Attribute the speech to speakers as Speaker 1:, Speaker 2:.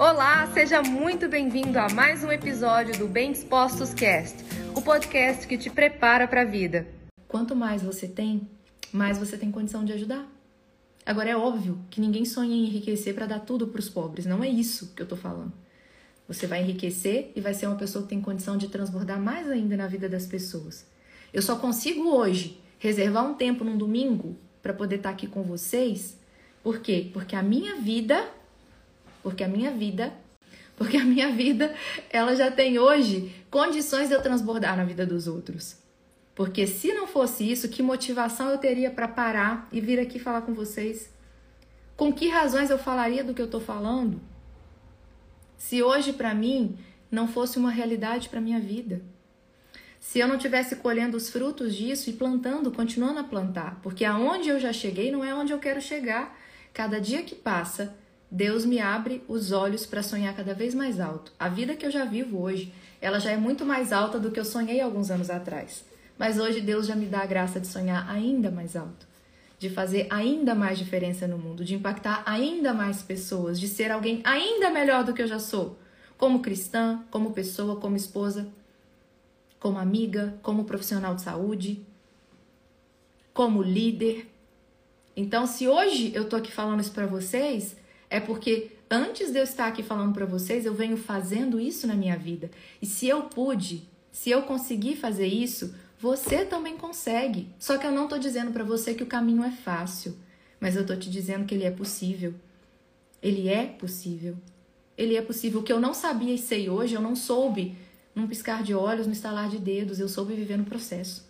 Speaker 1: Olá, seja muito bem-vindo a mais um episódio do Bem Dispostos Cast, o podcast que te prepara para a vida.
Speaker 2: Quanto mais você tem, mais você tem condição de ajudar. Agora é óbvio que ninguém sonha em enriquecer para dar tudo para os pobres, não é isso que eu tô falando. Você vai enriquecer e vai ser uma pessoa que tem condição de transbordar mais ainda na vida das pessoas. Eu só consigo hoje reservar um tempo num domingo para poder estar tá aqui com vocês. Por quê? Porque a minha vida porque a minha vida, porque a minha vida, ela já tem hoje condições de eu transbordar na vida dos outros. Porque se não fosse isso, que motivação eu teria para parar e vir aqui falar com vocês? Com que razões eu falaria do que eu estou falando? Se hoje para mim não fosse uma realidade para minha vida. Se eu não tivesse colhendo os frutos disso e plantando, continuando a plantar, porque aonde eu já cheguei não é onde eu quero chegar. Cada dia que passa, Deus me abre os olhos para sonhar cada vez mais alto. A vida que eu já vivo hoje, ela já é muito mais alta do que eu sonhei alguns anos atrás. Mas hoje Deus já me dá a graça de sonhar ainda mais alto, de fazer ainda mais diferença no mundo, de impactar ainda mais pessoas, de ser alguém ainda melhor do que eu já sou, como cristã, como pessoa, como esposa, como amiga, como profissional de saúde, como líder. Então, se hoje eu tô aqui falando isso para vocês, é porque antes de eu estar aqui falando para vocês, eu venho fazendo isso na minha vida. E se eu pude, se eu conseguir fazer isso, você também consegue. Só que eu não estou dizendo para você que o caminho é fácil, mas eu estou te dizendo que ele é possível. Ele é possível. Ele é possível. O que eu não sabia e sei hoje, eu não soube num piscar de olhos, no estalar de dedos. Eu soube viver no processo.